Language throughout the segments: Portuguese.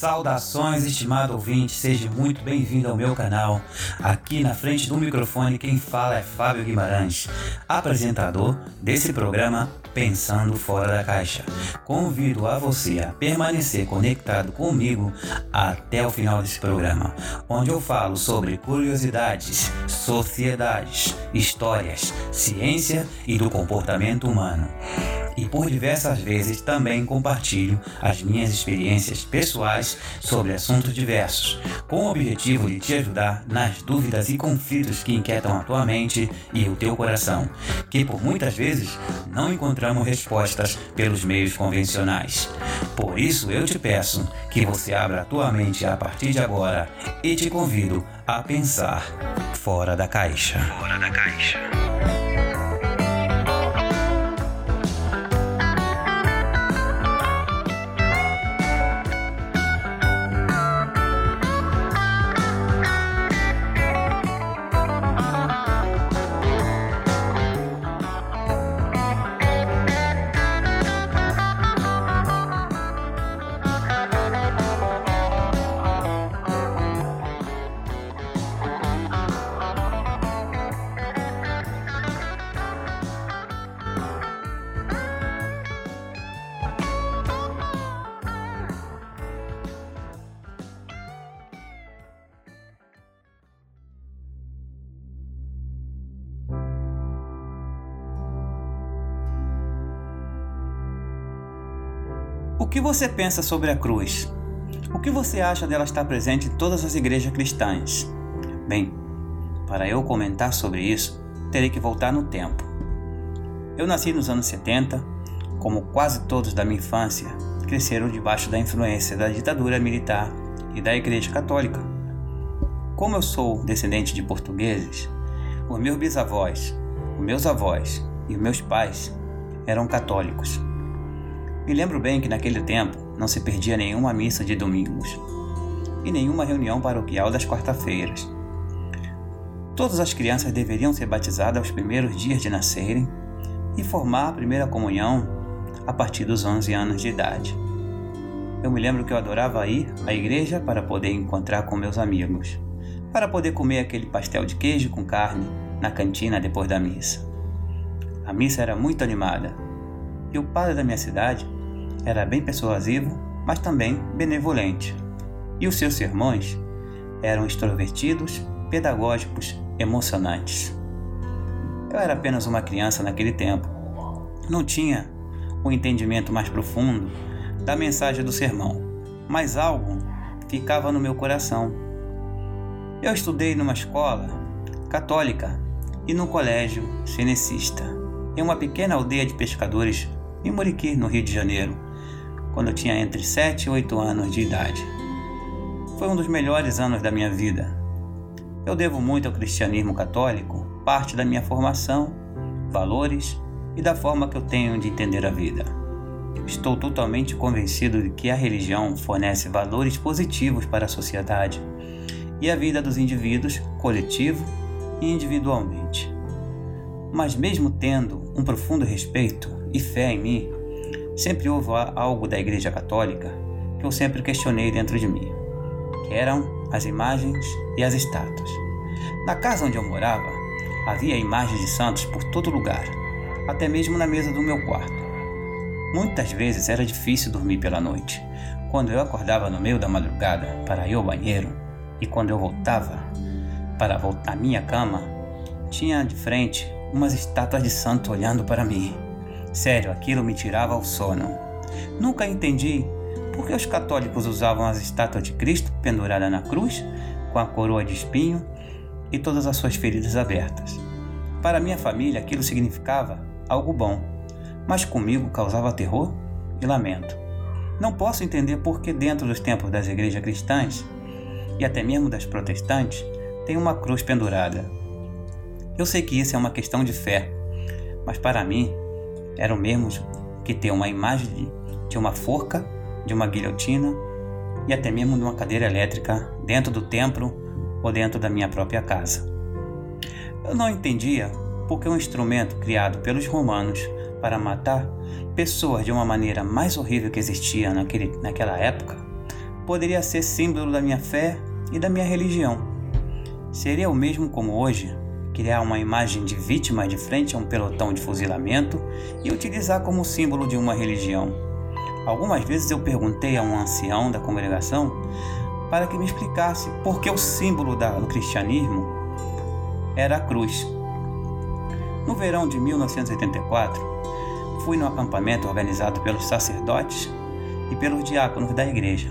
Saudações, estimado ouvinte, seja muito bem-vindo ao meu canal. Aqui na frente do microfone quem fala é Fábio Guimarães, apresentador desse programa Pensando Fora da Caixa. Convido a você a permanecer conectado comigo até o final desse programa, onde eu falo sobre curiosidades, sociedades, histórias, ciência e do comportamento humano e por diversas vezes também compartilho as minhas experiências pessoais sobre assuntos diversos, com o objetivo de te ajudar nas dúvidas e conflitos que inquietam a tua mente e o teu coração, que por muitas vezes não encontramos respostas pelos meios convencionais. Por isso eu te peço que você abra a tua mente a partir de agora e te convido a pensar fora da caixa. Fora da caixa. O que você pensa sobre a cruz? O que você acha dela estar presente em todas as igrejas cristãs? Bem, para eu comentar sobre isso, terei que voltar no tempo. Eu nasci nos anos 70, como quase todos da minha infância, cresceram debaixo da influência da ditadura militar e da Igreja Católica. Como eu sou descendente de portugueses, os meus bisavós, os meus avós e os meus pais eram católicos. Me lembro bem que naquele tempo não se perdia nenhuma missa de domingos e nenhuma reunião paroquial das quarta-feiras. Todas as crianças deveriam ser batizadas aos primeiros dias de nascerem e formar a primeira comunhão a partir dos 11 anos de idade. Eu me lembro que eu adorava ir à igreja para poder encontrar com meus amigos, para poder comer aquele pastel de queijo com carne na cantina depois da missa. A missa era muito animada e o padre da minha cidade era bem persuasivo, mas também benevolente. E os seus sermões eram extrovertidos, pedagógicos, emocionantes. Eu era apenas uma criança naquele tempo. Não tinha um entendimento mais profundo da mensagem do sermão, mas algo ficava no meu coração. Eu estudei numa escola católica e num colégio cenecista, em uma pequena aldeia de pescadores em Muriqui, no Rio de Janeiro quando eu tinha entre 7 e 8 anos de idade. Foi um dos melhores anos da minha vida. Eu devo muito ao cristianismo católico, parte da minha formação, valores e da forma que eu tenho de entender a vida. Estou totalmente convencido de que a religião fornece valores positivos para a sociedade e a vida dos indivíduos, coletivo e individualmente. Mas, mesmo tendo um profundo respeito e fé em mim, sempre houve algo da Igreja Católica que eu sempre questionei dentro de mim, que eram as imagens e as estátuas. Na casa onde eu morava, havia imagens de santos por todo lugar, até mesmo na mesa do meu quarto. Muitas vezes era difícil dormir pela noite, quando eu acordava no meio da madrugada para ir ao banheiro e quando eu voltava para voltar à minha cama, tinha de frente umas estátuas de santo olhando para mim. Sério, aquilo me tirava o sono. Nunca entendi por que os católicos usavam as estátuas de Cristo pendurada na cruz, com a coroa de espinho e todas as suas feridas abertas. Para minha família, aquilo significava algo bom, mas comigo causava terror e lamento. Não posso entender por que, dentro dos templos das igrejas cristãs e até mesmo das protestantes, tem uma cruz pendurada. Eu sei que isso é uma questão de fé, mas para mim era o mesmo que ter uma imagem de uma forca, de uma guilhotina e até mesmo de uma cadeira elétrica dentro do templo ou dentro da minha própria casa. Eu não entendia porque um instrumento criado pelos romanos para matar pessoas de uma maneira mais horrível que existia naquele, naquela época poderia ser símbolo da minha fé e da minha religião. Seria o mesmo como hoje criar uma imagem de vítima de frente a um pelotão de fuzilamento e utilizar como símbolo de uma religião. Algumas vezes eu perguntei a um ancião da congregação para que me explicasse por que o símbolo do cristianismo era a cruz. No verão de 1984, fui no acampamento organizado pelos sacerdotes e pelos diáconos da igreja.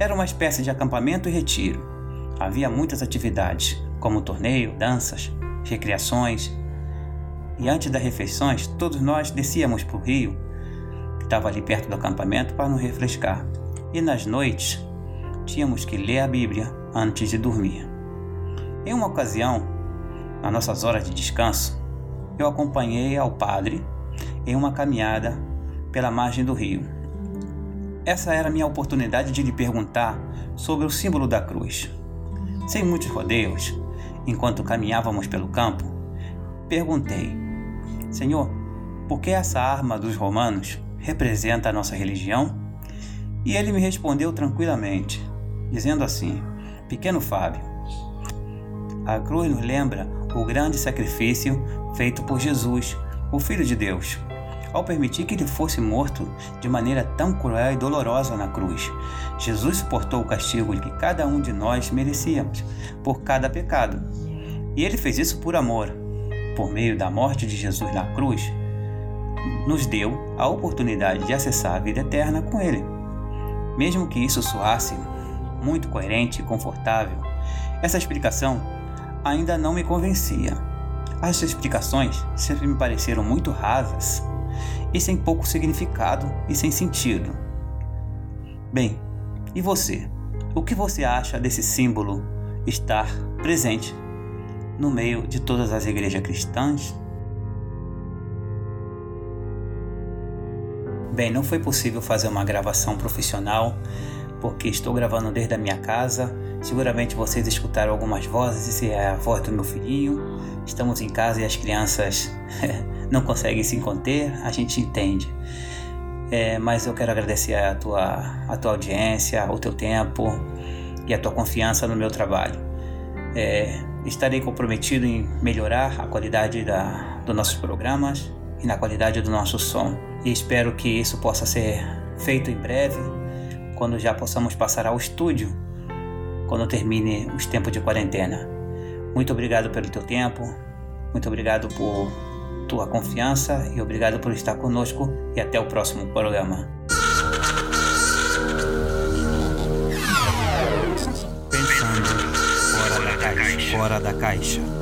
Era uma espécie de acampamento e retiro. Havia muitas atividades, como torneio, danças, recreações. E antes das refeições, todos nós descíamos para o rio, que estava ali perto do acampamento, para nos refrescar. E nas noites, tínhamos que ler a Bíblia antes de dormir. Em uma ocasião, nas nossas horas de descanso, eu acompanhei ao padre em uma caminhada pela margem do rio. Essa era a minha oportunidade de lhe perguntar sobre o símbolo da cruz. Sem muitos rodeios, enquanto caminhávamos pelo campo, perguntei: Senhor, por que essa arma dos romanos representa a nossa religião? E ele me respondeu tranquilamente: dizendo assim: Pequeno Fábio, a cruz nos lembra o grande sacrifício feito por Jesus, o Filho de Deus, ao permitir que ele fosse morto de maneira tão cruel e dolorosa na cruz. Jesus suportou o castigo que cada um de nós merecíamos por cada pecado. E ele fez isso por amor. Por meio da morte de Jesus na cruz, nos deu a oportunidade de acessar a vida eterna com ele. Mesmo que isso soasse muito coerente e confortável, essa explicação ainda não me convencia. As explicações sempre me pareceram muito rasas e sem pouco significado e sem sentido. Bem, e você? O que você acha desse símbolo estar presente no meio de todas as igrejas cristãs? Bem, não foi possível fazer uma gravação profissional porque estou gravando desde a minha casa. Seguramente vocês escutaram algumas vozes, esse é a voz do meu filhinho. Estamos em casa e as crianças não conseguem se conter, a gente entende. É, mas eu quero agradecer a tua, a tua audiência, o teu tempo e a tua confiança no meu trabalho. É, estarei comprometido em melhorar a qualidade da, dos nossos programas e na qualidade do nosso som. E espero que isso possa ser feito em breve quando já possamos passar ao estúdio, quando termine os tempos de quarentena. Muito obrigado pelo teu tempo, muito obrigado por tua confiança e obrigado por estar conosco e até o próximo programa. Pensando fora da caixa. Fora da caixa.